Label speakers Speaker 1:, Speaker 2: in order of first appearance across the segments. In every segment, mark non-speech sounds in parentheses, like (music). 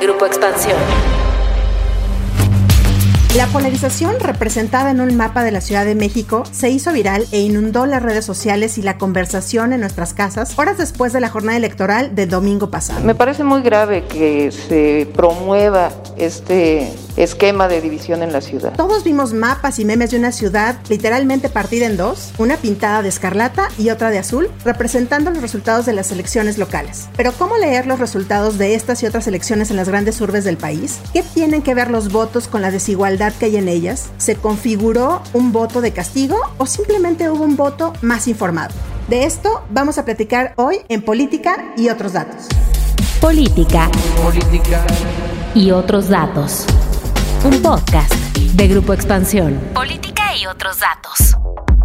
Speaker 1: Grupo Expansión.
Speaker 2: La polarización representada en un mapa de la Ciudad de México se hizo viral e inundó las redes sociales y la conversación en nuestras casas horas después de la jornada electoral del domingo pasado.
Speaker 3: Me parece muy grave que se promueva este esquema de división en la ciudad.
Speaker 2: Todos vimos mapas y memes de una ciudad literalmente partida en dos, una pintada de escarlata y otra de azul, representando los resultados de las elecciones locales. Pero ¿cómo leer los resultados de estas y otras elecciones en las grandes urbes del país? ¿Qué tienen que ver los votos con la desigualdad que hay en ellas? ¿Se configuró un voto de castigo o simplemente hubo un voto más informado? De esto vamos a platicar hoy en Política y otros datos.
Speaker 1: Política. Política. Y otros datos. Un podcast de Grupo Expansión. Política y otros datos.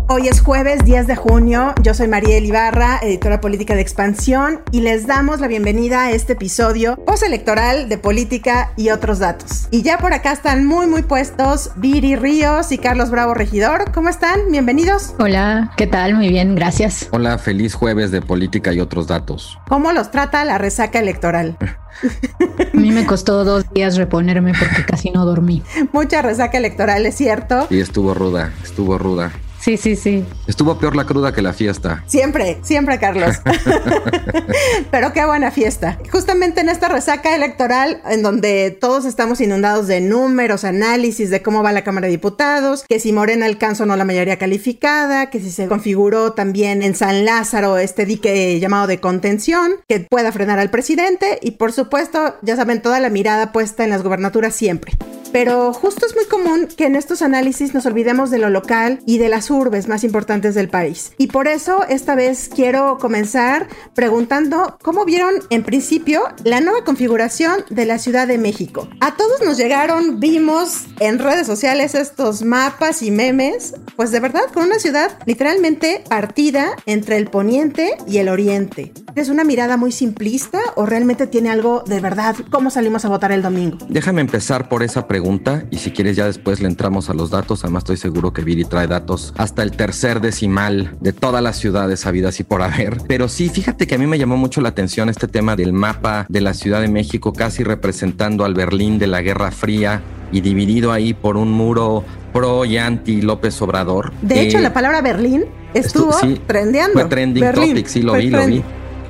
Speaker 2: Hoy es jueves 10 de junio, yo soy Mariel Ibarra, editora política de Expansión, y les damos la bienvenida a este episodio postelectoral de política y otros datos. Y ya por acá están muy muy puestos Viri Ríos y Carlos Bravo Regidor. ¿Cómo están? Bienvenidos.
Speaker 4: Hola, ¿qué tal? Muy bien, gracias.
Speaker 5: Hola, feliz jueves de política y otros datos.
Speaker 2: ¿Cómo los trata la resaca electoral? (laughs)
Speaker 4: A mí me costó dos días reponerme porque casi no dormí. (laughs)
Speaker 2: Mucha resaca electoral, es cierto.
Speaker 5: Y estuvo ruda, estuvo ruda.
Speaker 4: Sí, sí, sí.
Speaker 5: Estuvo peor la cruda que la fiesta.
Speaker 2: Siempre, siempre, Carlos. (laughs) (laughs) Pero qué buena fiesta. Justamente en esta resaca electoral, en donde todos estamos inundados de números, análisis de cómo va la Cámara de Diputados, que si Morena alcanzó o no la mayoría calificada, que si se configuró también en San Lázaro este dique llamado de contención, que pueda frenar al presidente y por supuesto, ya saben, toda la mirada puesta en las gubernaturas siempre. Pero justo es muy común que en estos análisis nos olvidemos de lo local y de las urbes más importantes del país. Y por eso esta vez quiero comenzar preguntando cómo vieron en principio la nueva configuración de la Ciudad de México. A todos nos llegaron, vimos en redes sociales estos mapas y memes, pues de verdad con una ciudad literalmente partida entre el poniente y el oriente. ¿Es una mirada muy simplista o realmente tiene algo de verdad? ¿Cómo salimos a votar el domingo?
Speaker 5: Déjame empezar por esa pregunta y si quieres ya después le entramos a los datos. Además estoy seguro que Viri trae datos hasta el tercer decimal de todas las ciudades habidas y por haber. Pero sí, fíjate que a mí me llamó mucho la atención este tema del mapa de la Ciudad de México casi representando al Berlín de la Guerra Fría y dividido ahí por un muro pro y anti López Obrador.
Speaker 2: De hecho, la palabra Berlín estuvo trendeando.
Speaker 5: Fue trending topic, sí lo vi, lo vi.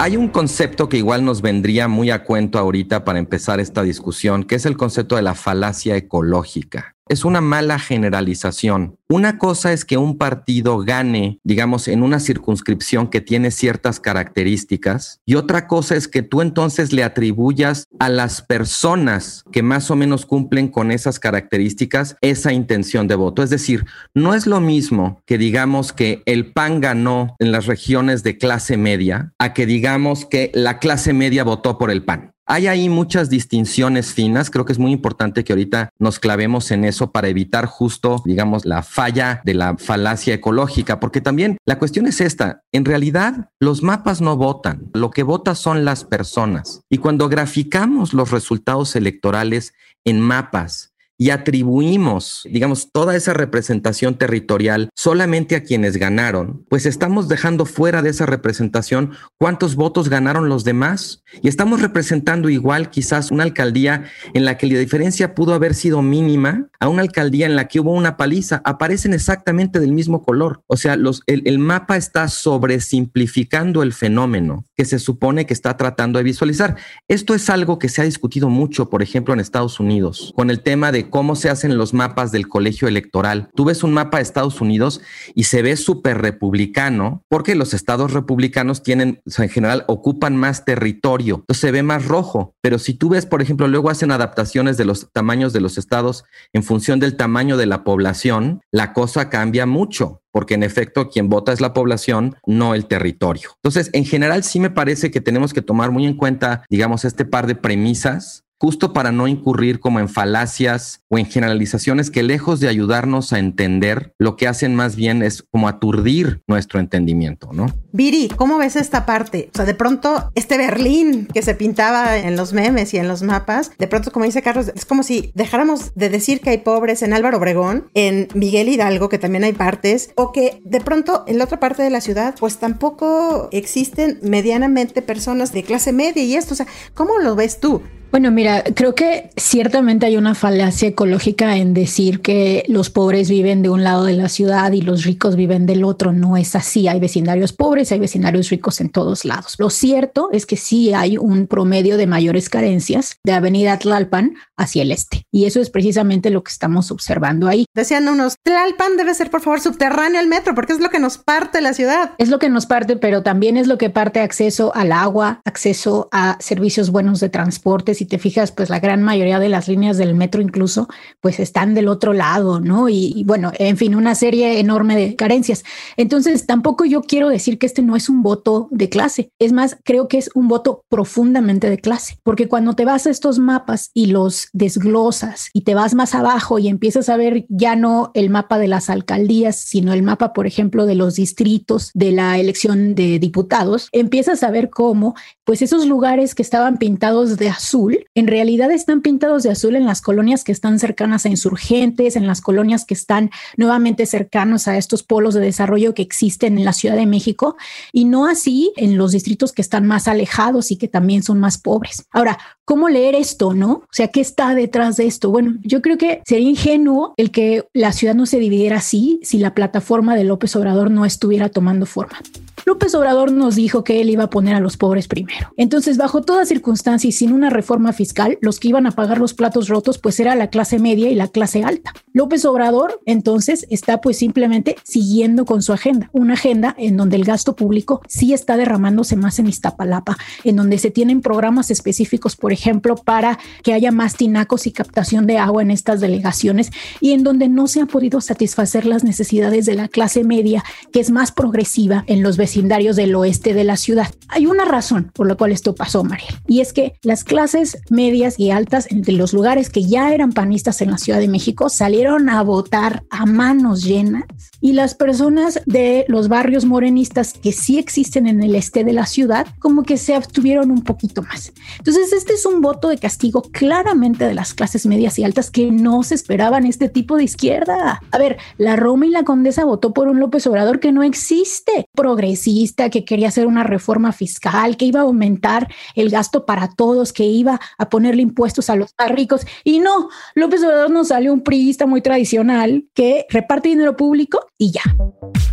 Speaker 5: Hay un concepto que igual nos vendría muy a cuento ahorita para empezar esta discusión, que es el concepto de la falacia ecológica. Es una mala generalización. Una cosa es que un partido gane, digamos, en una circunscripción que tiene ciertas características y otra cosa es que tú entonces le atribuyas a las personas que más o menos cumplen con esas características esa intención de voto. Es decir, no es lo mismo que digamos que el PAN ganó en las regiones de clase media a que digamos que la clase media votó por el PAN. Hay ahí muchas distinciones finas. Creo que es muy importante que ahorita nos clavemos en eso para evitar justo, digamos, la falla de la falacia ecológica, porque también la cuestión es esta. En realidad, los mapas no votan. Lo que vota son las personas. Y cuando graficamos los resultados electorales en mapas, y atribuimos, digamos, toda esa representación territorial solamente a quienes ganaron, pues estamos dejando fuera de esa representación cuántos votos ganaron los demás y estamos representando igual quizás una alcaldía en la que la diferencia pudo haber sido mínima a una alcaldía en la que hubo una paliza, aparecen exactamente del mismo color. O sea, el, el mapa está sobresimplificando el fenómeno que se supone que está tratando de visualizar. Esto es algo que se ha discutido mucho, por ejemplo, en Estados Unidos, con el tema de cómo se hacen los mapas del colegio electoral. Tú ves un mapa de Estados Unidos y se ve súper republicano porque los estados republicanos tienen, en general, ocupan más territorio. Entonces se ve más rojo. Pero si tú ves, por ejemplo, luego hacen adaptaciones de los tamaños de los estados en función del tamaño de la población, la cosa cambia mucho porque en efecto quien vota es la población, no el territorio. Entonces, en general sí me parece que tenemos que tomar muy en cuenta, digamos, este par de premisas justo para no incurrir como en falacias o en generalizaciones que lejos de ayudarnos a entender, lo que hacen más bien es como aturdir nuestro entendimiento, ¿no?
Speaker 2: Viri, ¿cómo ves esta parte? O sea, de pronto este Berlín que se pintaba en los memes y en los mapas, de pronto, como dice Carlos, es como si dejáramos de decir que hay pobres en Álvaro Obregón, en Miguel Hidalgo, que también hay partes, o que de pronto en la otra parte de la ciudad, pues tampoco existen medianamente personas de clase media y esto. O sea, ¿cómo lo ves tú?
Speaker 4: Bueno, mira, creo que ciertamente hay una falacia ecológica en decir que los pobres viven de un lado de la ciudad y los ricos viven del otro. No es así. Hay vecindarios pobres, hay vecindarios ricos en todos lados. Lo cierto es que sí hay un promedio de mayores carencias de Avenida Tlalpan hacia el este. Y eso es precisamente lo que estamos observando ahí.
Speaker 2: Decían unos, Tlalpan debe ser por favor subterráneo al metro porque es lo que nos parte la ciudad.
Speaker 4: Es lo que nos parte, pero también es lo que parte acceso al agua, acceso a servicios buenos de transporte. Si te fijas, pues la gran mayoría de las líneas del metro incluso, pues están del otro lado, ¿no? Y, y bueno, en fin, una serie enorme de carencias. Entonces, tampoco yo quiero decir que este no es un voto de clase. Es más, creo que es un voto profundamente de clase, porque cuando te vas a estos mapas y los desglosas y te vas más abajo y empiezas a ver ya no el mapa de las alcaldías, sino el mapa, por ejemplo, de los distritos de la elección de diputados, empiezas a ver cómo, pues esos lugares que estaban pintados de azul, en realidad están pintados de azul en las colonias que están cercanas a insurgentes, en las colonias que están nuevamente cercanos a estos polos de desarrollo que existen en la Ciudad de México y no así en los distritos que están más alejados y que también son más pobres. Ahora, ¿cómo leer esto, no? O sea, ¿qué está detrás de esto? Bueno, yo creo que sería ingenuo el que la ciudad no se dividiera así si la plataforma de López Obrador no estuviera tomando forma. López Obrador nos dijo que él iba a poner a los pobres primero. Entonces, bajo toda circunstancia y sin una reforma fiscal, los que iban a pagar los platos rotos pues era la clase media y la clase alta. López Obrador entonces está pues simplemente siguiendo con su agenda, una agenda en donde el gasto público sí está derramándose más en Iztapalapa, en donde se tienen programas específicos, por ejemplo, para que haya más tinacos y captación de agua en estas delegaciones y en donde no se han podido satisfacer las necesidades de la clase media, que es más progresiva en los vecindarios del oeste de la ciudad. Hay una razón por la cual esto pasó, Mariel, y es que las clases medias y altas entre los lugares que ya eran panistas en la Ciudad de México salieron a votar a manos llenas y las personas de los barrios morenistas que sí existen en el este de la ciudad como que se abstuvieron un poquito más. Entonces, este es un voto de castigo claramente de las clases medias y altas que no se esperaban este tipo de izquierda. A ver, la Roma y la Condesa votó por un López Obrador que no existe, progresista, que quería hacer una reforma fiscal, que iba a aumentar el gasto para todos, que iba a ponerle impuestos a los más ricos. Y no, López Obrador nos salió un priista muy tradicional que reparte dinero público y ya.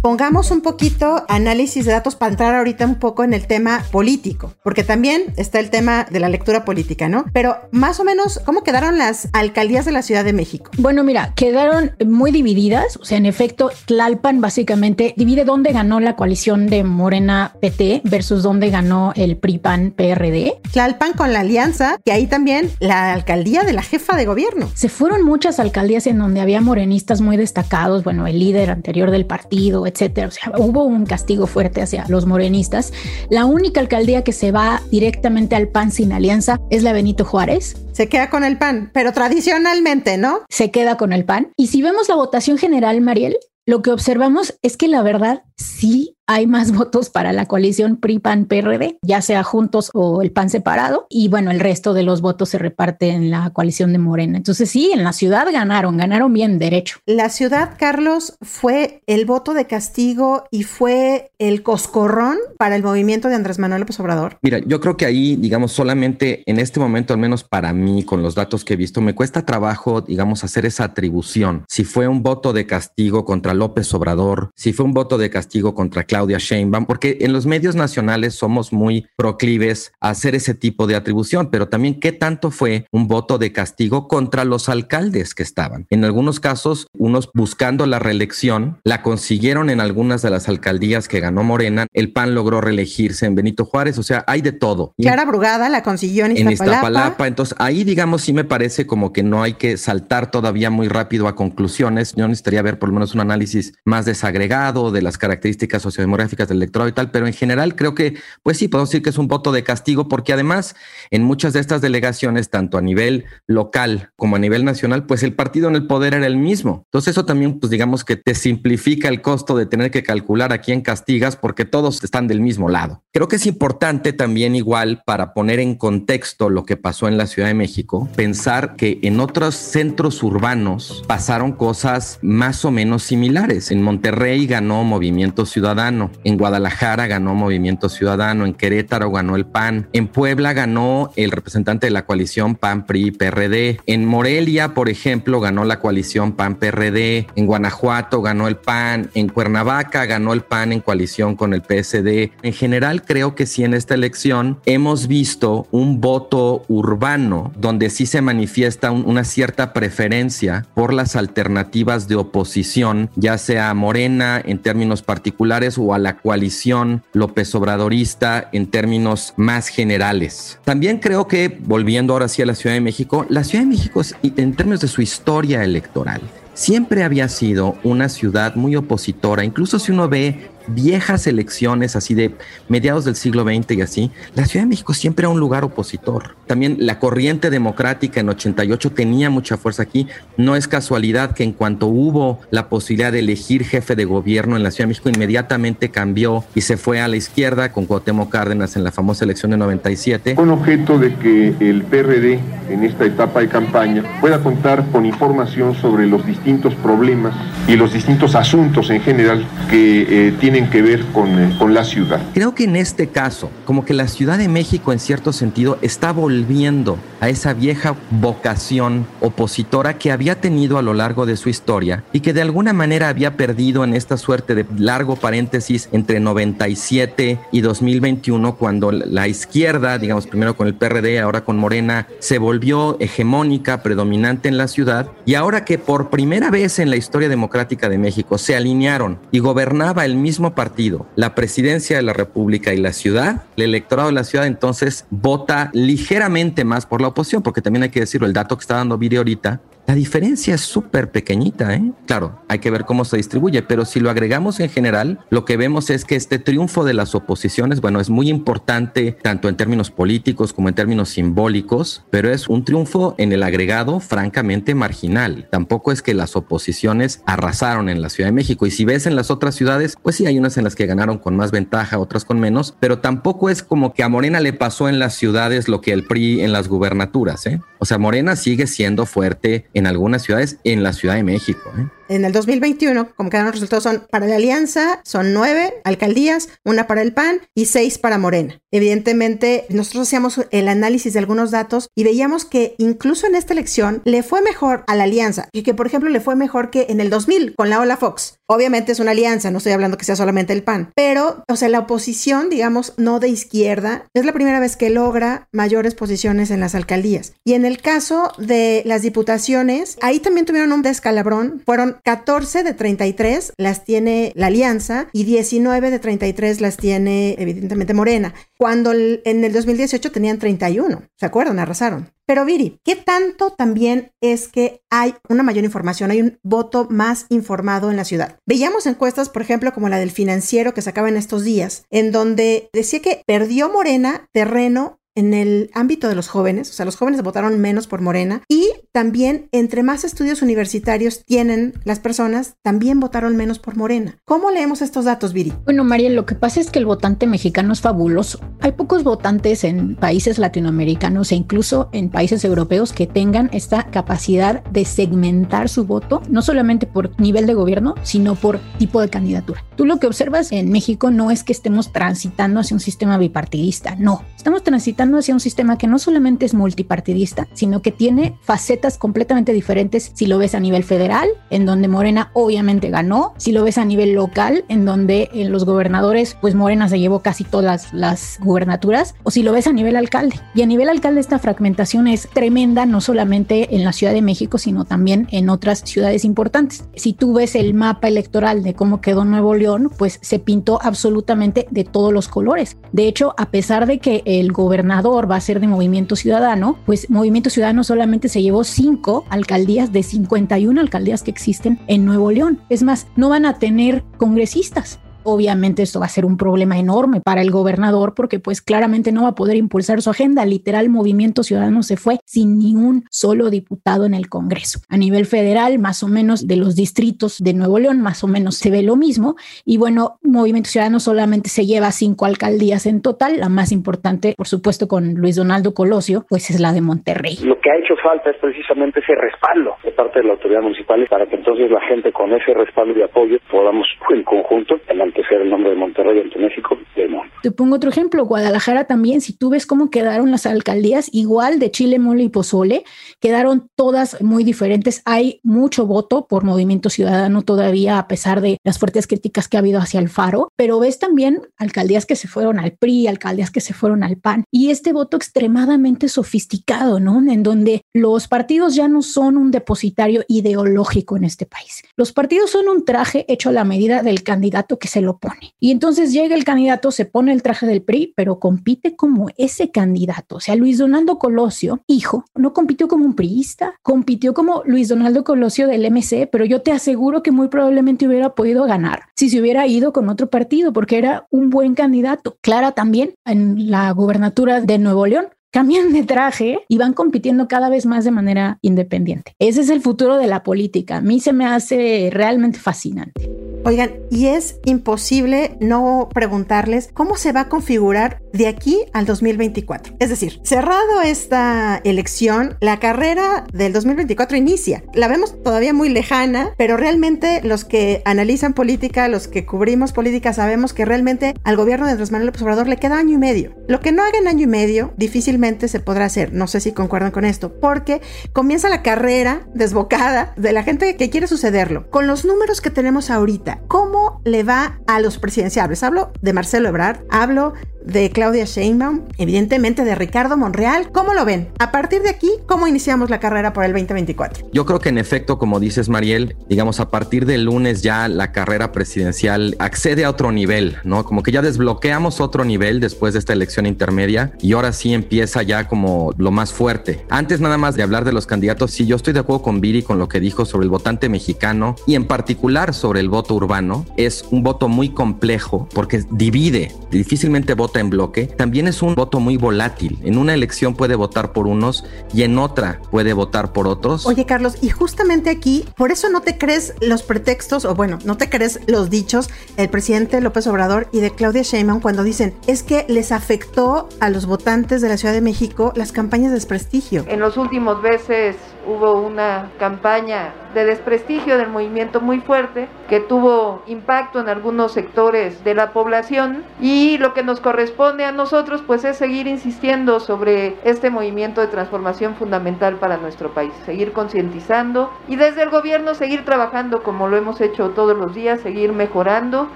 Speaker 2: Pongamos un poquito análisis de datos para entrar ahorita un poco en el tema político, porque también está el tema de la lectura política, ¿no? Pero más o menos, ¿cómo quedaron las alcaldías de la Ciudad de México?
Speaker 4: Bueno, mira, quedaron muy divididas, o sea, en efecto, Tlalpan básicamente divide dónde ganó la coalición de Morena PT versus dónde ganó el PRI-PAN PRD.
Speaker 2: Tlalpan con la alianza, y ahí también la alcaldía de la jefa de gobierno.
Speaker 4: Se fueron muchas alcaldías en donde había morenistas muy destacados, bueno, el líder anterior del partido, etcétera. O sea, hubo un castigo fuerte hacia los morenistas. La única alcaldía que se va directamente al PAN sin alianza es la Benito Juárez.
Speaker 2: Se queda con el PAN, pero tradicionalmente, ¿no?
Speaker 4: Se queda con el PAN. Y si vemos la votación general, Mariel, lo que observamos es que la verdad sí hay más (laughs) votos para la coalición PRI-PAN-PRD, ya sea juntos o el PAN separado, y bueno, el resto de los votos se reparte en la coalición de Morena. Entonces sí, en la ciudad ganaron, ganaron bien derecho.
Speaker 2: La ciudad, Carlos, fue el voto de castigo y fue el coscorrón para el movimiento de Andrés Manuel López Obrador.
Speaker 5: Mira, yo creo que ahí, digamos, solamente en este momento, al menos para mí, con los datos que he visto, me cuesta trabajo, digamos, hacer esa atribución. Si fue un voto de castigo contra López Obrador, si fue un voto de castigo contra Claudia Claudia Sheinbaum, porque en los medios nacionales somos muy proclives a hacer ese tipo de atribución, pero también qué tanto fue un voto de castigo contra los alcaldes que estaban. En algunos casos, unos buscando la reelección, la consiguieron en algunas de las alcaldías que ganó Morena, el PAN logró reelegirse en Benito Juárez, o sea, hay de todo.
Speaker 2: Clara Brugada la consiguió en Iztapalapa. En Iztapalapa,
Speaker 5: entonces ahí digamos sí me parece como que no hay que saltar todavía muy rápido a conclusiones, yo necesitaría ver por lo menos un análisis más desagregado de las características sociodemográficas demográficas del electorado y tal, pero en general creo que, pues sí, podemos decir que es un voto de castigo, porque además en muchas de estas delegaciones, tanto a nivel local como a nivel nacional, pues el partido en el poder era el mismo. Entonces eso también, pues digamos que te simplifica el costo de tener que calcular a quién castigas, porque todos están del mismo lado. Creo que es importante también igual para poner en contexto lo que pasó en la Ciudad de México, pensar que en otros centros urbanos pasaron cosas más o menos similares. En Monterrey ganó Movimiento Ciudadano, Ciudadano. En Guadalajara ganó Movimiento Ciudadano. En Querétaro ganó el PAN. En Puebla ganó el representante de la coalición PAN, PRI, PRD. En Morelia, por ejemplo, ganó la coalición PAN, PRD. En Guanajuato ganó el PAN. En Cuernavaca ganó el PAN en coalición con el PSD. En general, creo que sí en esta elección hemos visto un voto urbano donde sí se manifiesta una cierta preferencia por las alternativas de oposición, ya sea Morena en términos particulares o a la coalición López Obradorista en términos más generales. También creo que, volviendo ahora sí a la Ciudad de México, la Ciudad de México en términos de su historia electoral, siempre había sido una ciudad muy opositora, incluso si uno ve viejas elecciones así de mediados del siglo XX y así, la Ciudad de México siempre era un lugar opositor. También la corriente democrática en 88 tenía mucha fuerza aquí. No es casualidad que en cuanto hubo la posibilidad de elegir jefe de gobierno en la Ciudad de México, inmediatamente cambió y se fue a la izquierda con Cuauhtémoc Cárdenas en la famosa elección de 97.
Speaker 6: Con objeto de que el PRD en esta etapa de campaña pueda contar con información sobre los distintos problemas y los distintos asuntos en general que eh, tienen que ver con, eh, con la ciudad.
Speaker 5: Creo que en este caso, como que la Ciudad de México en cierto sentido está volviendo a esa vieja vocación opositora que había tenido a lo largo de su historia y que de alguna manera había perdido en esta suerte de largo paréntesis entre 97 y 2021 cuando la izquierda, digamos primero con el PRD, ahora con Morena, se volvió hegemónica, predominante en la ciudad y ahora que por primera vez en la historia democrática de México se alinearon y gobernaba el mismo partido, la presidencia de la República y la ciudad, el electorado de la ciudad entonces vota ligeramente más por la oposición, porque también hay que decirlo, el dato que está dando Viri ahorita la diferencia es súper pequeñita, ¿eh? Claro, hay que ver cómo se distribuye, pero si lo agregamos en general, lo que vemos es que este triunfo de las oposiciones, bueno, es muy importante tanto en términos políticos como en términos simbólicos, pero es un triunfo en el agregado francamente marginal. Tampoco es que las oposiciones arrasaron en la Ciudad de México. Y si ves en las otras ciudades, pues sí, hay unas en las que ganaron con más ventaja, otras con menos, pero tampoco es como que a Morena le pasó en las ciudades lo que el PRI en las gubernaturas, ¿eh? O sea, Morena sigue siendo fuerte en algunas ciudades, en la Ciudad de México. ¿eh?
Speaker 2: En el 2021, como quedan los resultados, son para la Alianza, son nueve alcaldías, una para el PAN y seis para Morena. Evidentemente, nosotros hacíamos el análisis de algunos datos y veíamos que incluso en esta elección le fue mejor a la Alianza y que, por ejemplo, le fue mejor que en el 2000 con la Ola Fox. Obviamente es una alianza, no estoy hablando que sea solamente el PAN, pero, o sea, la oposición, digamos, no de izquierda, es la primera vez que logra mayores posiciones en las alcaldías. Y en el caso de las diputaciones, ahí también tuvieron un descalabrón, fueron 14 de 33 las tiene la Alianza y 19 de 33 las tiene evidentemente Morena, cuando en el 2018 tenían 31, ¿se acuerdan? Arrasaron. Pero Viri, ¿qué tanto también es que hay una mayor información, hay un voto más informado en la ciudad? Veíamos encuestas, por ejemplo, como la del financiero que sacaba en estos días, en donde decía que perdió Morena terreno en el ámbito de los jóvenes, o sea, los jóvenes votaron menos por Morena y también entre más estudios universitarios tienen las personas, también votaron menos por Morena. ¿Cómo leemos estos datos, Viri?
Speaker 4: Bueno, María, lo que pasa es que el votante mexicano es fabuloso. Hay pocos votantes en países latinoamericanos e incluso en países europeos que tengan esta capacidad de segmentar su voto, no solamente por nivel de gobierno, sino por tipo de candidatura. Tú lo que observas en México no es que estemos transitando hacia un sistema bipartidista, no, estamos transitando hacia un sistema que no solamente es multipartidista, sino que tiene facetas completamente diferentes si lo ves a nivel federal, en donde Morena obviamente ganó, si lo ves a nivel local, en donde en los gobernadores, pues Morena se llevó casi todas las gubernaturas, o si lo ves a nivel alcalde. Y a nivel alcalde esta fragmentación es tremenda, no solamente en la Ciudad de México, sino también en otras ciudades importantes. Si tú ves el mapa electoral de cómo quedó Nuevo León, pues se pintó absolutamente de todos los colores. De hecho, a pesar de que el gobernador va a ser de Movimiento Ciudadano, pues Movimiento Ciudadano solamente se llevó cinco alcaldías de 51 alcaldías que existen en Nuevo León. Es más, no van a tener congresistas. Obviamente esto va a ser un problema enorme para el gobernador porque pues claramente no va a poder impulsar su agenda. Literal, Movimiento Ciudadano se fue sin ni un solo diputado en el Congreso. A nivel federal, más o menos de los distritos de Nuevo León, más o menos se ve lo mismo. Y bueno, Movimiento Ciudadano solamente se lleva cinco alcaldías en total. La más importante, por supuesto, con Luis Donaldo Colosio, pues es la de Monterrey.
Speaker 7: Lo que ha hecho falta es precisamente ese respaldo de parte de la autoridad municipal para que entonces la gente con ese respaldo y apoyo podamos en conjunto, enaltecer el nombre de Monterrey ante México, no.
Speaker 4: Te pongo otro ejemplo, Guadalajara también, si tú ves cómo quedaron las alcaldías, igual de Chile, Mole y Pozole, quedaron todas muy diferentes. Hay mucho voto por Movimiento Ciudadano todavía, a pesar de las fuertes críticas que ha habido hacia el Faro, pero ves también alcaldías que se fueron al PRI, alcaldías que se fueron al PAN, y este voto extremadamente sofisticado, ¿no? En donde los partidos ya no son un depositario ideológico en este país. Los partidos son un traje hecho a la medida del candidato que se lo pone. Y entonces llega el candidato, se pone el traje del PRI, pero compite como ese candidato. O sea, Luis Donaldo Colosio, hijo, no compitió como un priista, compitió como Luis Donaldo Colosio del MC, pero yo te aseguro que muy probablemente hubiera podido ganar si se hubiera ido con otro partido, porque era un buen candidato. Clara también en la gubernatura de Nuevo León cambian de traje y van compitiendo cada vez más de manera independiente. Ese es el futuro de la política. A mí se me hace realmente fascinante.
Speaker 2: Oigan, y es imposible no preguntarles cómo se va a configurar de aquí al 2024. Es decir, cerrado esta elección, la carrera del 2024 inicia. La vemos todavía muy lejana, pero realmente los que analizan política, los que cubrimos política, sabemos que realmente al gobierno de Andrés Manuel López Obrador le queda año y medio. Lo que no haga en año y medio, difícilmente se podrá hacer. No sé si concuerdan con esto, porque comienza la carrera desbocada de la gente que quiere sucederlo. Con los números que tenemos ahorita, ¿cómo le va a los presidenciables? Hablo de Marcelo Ebrard, hablo de Claudia Sheinbaum, evidentemente de Ricardo Monreal. ¿Cómo lo ven? A partir de aquí, ¿cómo iniciamos la carrera por el 2024?
Speaker 5: Yo creo que en efecto, como dices Mariel, digamos a partir del lunes ya la carrera presidencial accede a otro nivel, ¿no? Como que ya desbloqueamos otro nivel después de esta elección intermedia y ahora sí empieza ya como lo más fuerte. Antes nada más de hablar de los candidatos, sí, yo estoy de acuerdo con Viri con lo que dijo sobre el votante mexicano y en particular sobre el voto urbano. Es un voto muy complejo porque divide, difícilmente vota en bloque, también es un voto muy volátil. En una elección puede votar por unos y en otra puede votar por otros.
Speaker 2: Oye, Carlos, y justamente aquí, por eso no te crees los pretextos, o bueno, no te crees los dichos del presidente López Obrador y de Claudia Sheinbaum cuando dicen, es que les afectó a los votantes de la Ciudad de México las campañas de desprestigio.
Speaker 3: En los últimos meses hubo una campaña de desprestigio del movimiento muy fuerte que tuvo impacto en algunos sectores de la población y lo que nos corresponde a nosotros pues es seguir insistiendo sobre este movimiento de transformación fundamental para nuestro país, seguir concientizando y desde el gobierno seguir trabajando como lo hemos hecho todos los días, seguir mejorando,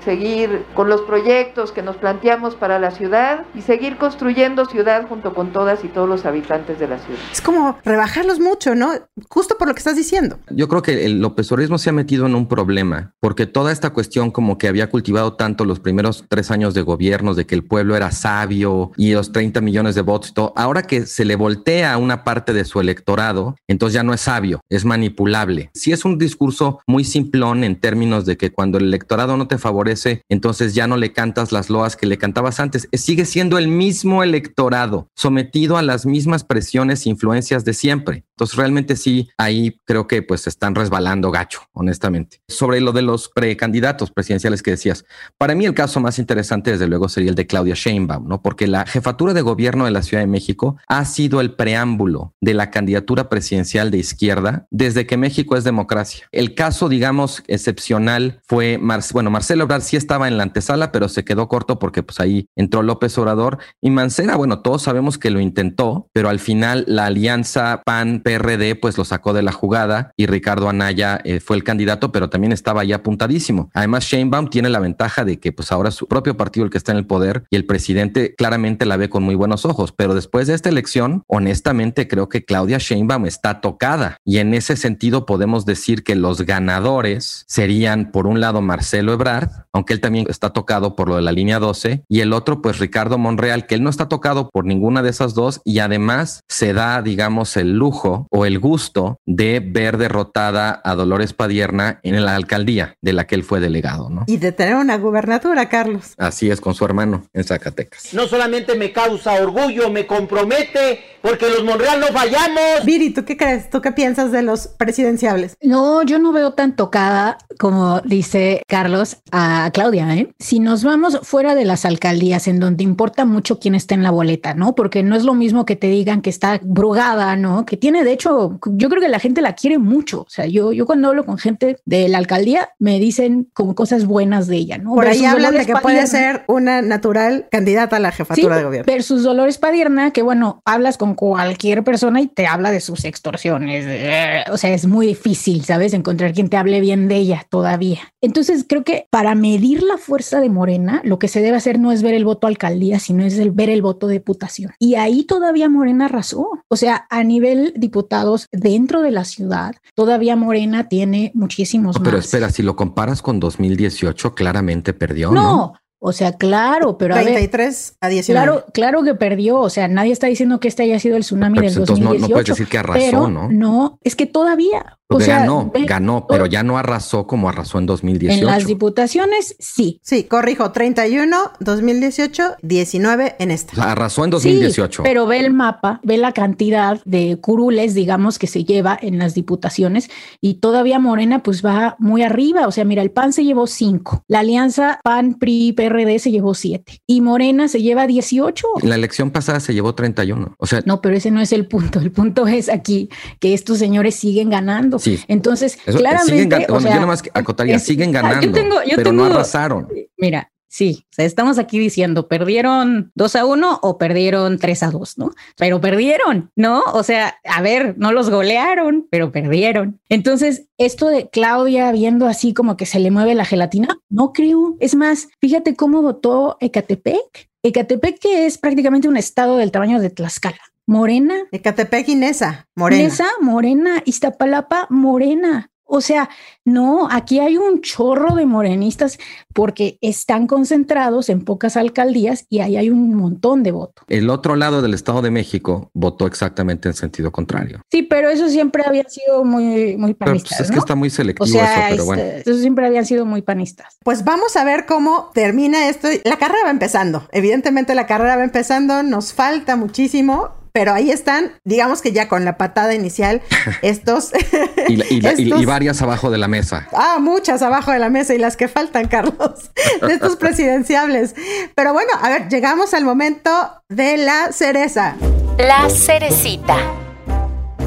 Speaker 3: seguir con los proyectos que nos planteamos para la ciudad y seguir construyendo ciudad junto con todas y todos los habitantes de la ciudad.
Speaker 2: Es como rebajarlos mucho, ¿no? Justo por lo que estás diciendo.
Speaker 5: Yo creo que el López se ha metido en un problema, porque toda esta cuestión como que había cultivado tanto los primeros tres años de gobiernos de que el pueblo era sabio y los 30 millones de votos ahora que se le voltea a una parte de su electorado, entonces ya no es sabio, es manipulable. Si es un discurso muy simplón en términos de que cuando el electorado no te favorece, entonces ya no le cantas las loas que le cantabas antes, sigue siendo el mismo electorado, sometido a las mismas presiones e influencias de siempre. Entonces realmente sí, ahí creo que pues están resbalando gacho, honestamente. Sobre lo de los precandidatos presidenciales que decías, para mí el caso más interesante desde luego sería el de Claudia Sheinbaum, ¿no? Porque la jefatura de gobierno de la Ciudad de México ha sido el preámbulo de la candidatura presidencial de izquierda desde que México es democracia. El caso, digamos, excepcional fue, bueno, Marcelo Obrador sí estaba en la antesala, pero se quedó corto porque pues ahí entró López Obrador y Mancera, bueno, todos sabemos que lo intentó, pero al final la alianza PAN PRD pues lo sacó de la jugada y Ricardo Anaya eh, fue el candidato, pero también estaba ahí apuntadísimo. Además, Sheinbaum tiene la ventaja de que pues ahora su propio partido el que está en el poder y el presidente claramente la ve con muy buenos ojos, pero después de esta elección, honestamente creo que Claudia Sheinbaum está tocada y en ese sentido podemos decir que los ganadores serían por un lado Marcelo Ebrard, aunque él también está tocado por lo de la línea 12 y el otro pues Ricardo Monreal, que él no está tocado por ninguna de esas dos y además se da digamos el lujo o el gusto de ver derrotada a Dolores Padierna en la alcaldía de la que él fue delegado, ¿no?
Speaker 2: Y de tener una gubernatura, Carlos.
Speaker 5: Así es, con su hermano en Zacatecas.
Speaker 8: No solamente me causa orgullo, me compromete, porque los Monreal no fallamos.
Speaker 2: Viri, ¿tú qué crees? ¿Tú qué piensas de los presidenciables?
Speaker 4: No, yo no veo tan tocada, como dice Carlos, a Claudia, ¿eh? Si nos vamos fuera de las alcaldías, en donde importa mucho quién está en la boleta, ¿no? Porque no es lo mismo que te digan que está brugada, ¿no? Que tiene de hecho, yo creo que la gente la quiere mucho. O sea, yo, yo cuando hablo con gente de la alcaldía, me dicen como cosas buenas de ella, ¿no?
Speaker 2: Por ahí hablan de que puede ser una natural candidata a la jefatura de gobierno.
Speaker 4: Versus Dolores Padierna, que bueno, hablas con cualquier persona y te habla de sus extorsiones. O sea, es muy difícil, ¿sabes? Encontrar quien te hable bien de ella todavía. Entonces, creo que para medir la fuerza de Morena, lo que se debe hacer no es ver el voto alcaldía, sino es el ver el voto diputación. Y ahí todavía Morena arrasó. O sea, a nivel diputados dentro de la ciudad, todavía Morena tiene muchísimos
Speaker 5: Pero espera, si lo comparas con 2018, claramente perdió.
Speaker 4: No, ¿no? O sea, claro, pero
Speaker 2: 33 a, 19.
Speaker 4: Claro, claro que perdió. O sea, nadie está diciendo que este haya sido el tsunami del 2018. Pues, no, no puedes
Speaker 5: decir que arrasó, ¿no?
Speaker 4: No, es que todavía.
Speaker 5: O sea, ganó, ganó, pero ya no arrasó como arrasó en 2018.
Speaker 4: En las diputaciones, sí.
Speaker 2: Sí, corrijo, 31, 2018, 19 en esta. O
Speaker 5: sea, arrasó en 2018.
Speaker 4: Sí, pero ve el mapa, ve la cantidad de curules, digamos, que se lleva en las diputaciones y todavía Morena pues va muy arriba. O sea, mira, el PAN se llevó 5, la alianza PAN, PRI, PRD se llevó 7 y Morena se lleva 18.
Speaker 5: La elección pasada se llevó 31. O sea,
Speaker 4: no, pero ese no es el punto. El punto es aquí que estos señores siguen ganando. Sí. Entonces, claramente. Siguen
Speaker 5: bueno, yo nomás acotaría, siguen ganando, pero no arrasaron.
Speaker 4: Mira, Sí, o sea, estamos aquí diciendo, perdieron 2 a 1 o perdieron 3 a 2, ¿no? Pero perdieron, ¿no? O sea, a ver, no los golearon, pero perdieron. Entonces, esto de Claudia viendo así como que se le mueve la gelatina, no creo. Es más, fíjate cómo votó Ecatepec. Ecatepec que es prácticamente un estado del tamaño de Tlaxcala. Morena.
Speaker 2: Ecatepec y Nesa, Morena.
Speaker 4: Nesa, Morena. Iztapalapa, Morena. O sea, no, aquí hay un chorro de morenistas porque están concentrados en pocas alcaldías y ahí hay un montón de votos.
Speaker 5: El otro lado del Estado de México votó exactamente en sentido contrario.
Speaker 4: Sí, pero eso siempre había sido muy, muy pues, panistas.
Speaker 5: es que está muy selectivo eso, pero bueno.
Speaker 4: Este, eso siempre habían sido muy panistas.
Speaker 2: Pues vamos a ver cómo termina esto. La carrera va empezando. Evidentemente la carrera va empezando. Nos falta muchísimo pero ahí están, digamos que ya con la patada inicial, (laughs) estos (laughs)
Speaker 5: y, varias abajo de la mesa.
Speaker 2: Ah, muchas abajo de la mesa y las que faltan, Carlos, de estos (laughs) presidenciables. Pero bueno, a ver, llegamos al momento de la cereza.
Speaker 1: La cerecita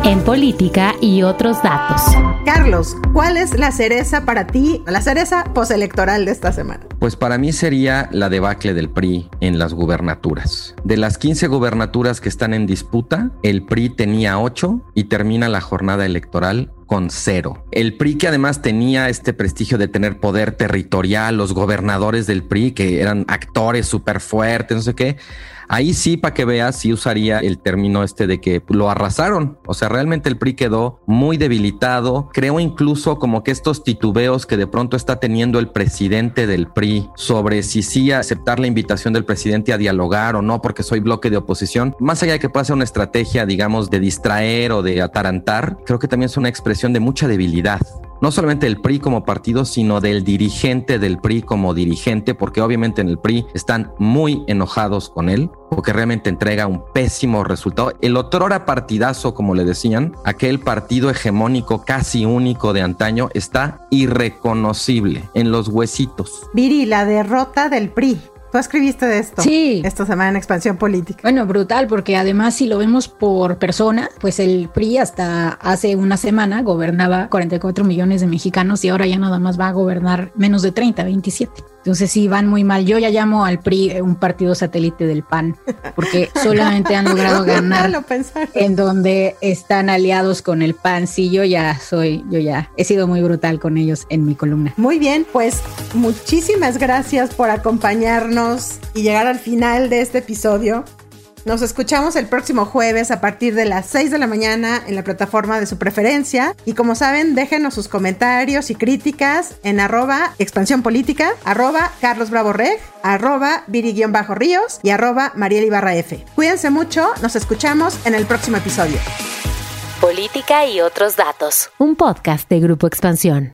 Speaker 1: en política y otros datos.
Speaker 2: Carlos, ¿cuál es la cereza para ti, la cereza postelectoral de esta semana?
Speaker 5: Pues para mí sería la debacle del PRI en las gubernaturas. De las 15 gubernaturas que están en disputa, el PRI tenía 8 y termina la jornada electoral con cero. El PRI que además tenía este prestigio de tener poder territorial, los gobernadores del PRI que eran actores súper fuertes, no sé qué, Ahí sí, para que veas, sí usaría el término este de que lo arrasaron. O sea, realmente el PRI quedó muy debilitado. Creo incluso como que estos titubeos que de pronto está teniendo el presidente del PRI sobre si sí aceptar la invitación del presidente a dialogar o no, porque soy bloque de oposición, más allá de que pueda ser una estrategia, digamos, de distraer o de atarantar, creo que también es una expresión de mucha debilidad no solamente del PRI como partido, sino del dirigente del PRI como dirigente, porque obviamente en el PRI están muy enojados con él, porque realmente entrega un pésimo resultado. El otrora partidazo, como le decían, aquel partido hegemónico casi único de antaño, está irreconocible en los huesitos.
Speaker 2: Viri, la derrota del PRI. Tú escribiste de esto.
Speaker 4: Sí.
Speaker 2: Esta semana en Expansión Política.
Speaker 4: Bueno, brutal, porque además si lo vemos por persona, pues el PRI hasta hace una semana gobernaba 44 millones de mexicanos y ahora ya nada más va a gobernar menos de 30, 27. Entonces sí, van muy mal. Yo ya llamo al PRI un partido satélite del PAN, porque (laughs) solamente han logrado ganar en donde están aliados con el PAN. Sí, yo ya soy, yo ya he sido muy brutal con ellos en mi columna.
Speaker 2: Muy bien, pues muchísimas gracias por acompañarnos y llegar al final de este episodio. Nos escuchamos el próximo jueves a partir de las 6 de la mañana en la plataforma de su preferencia. Y como saben, déjenos sus comentarios y críticas en arroba expansión política, arroba Carlos Reg, arroba Viri-Ríos y arroba Mariel F. Cuídense mucho, nos escuchamos en el próximo episodio.
Speaker 1: Política y otros datos. Un podcast de Grupo Expansión.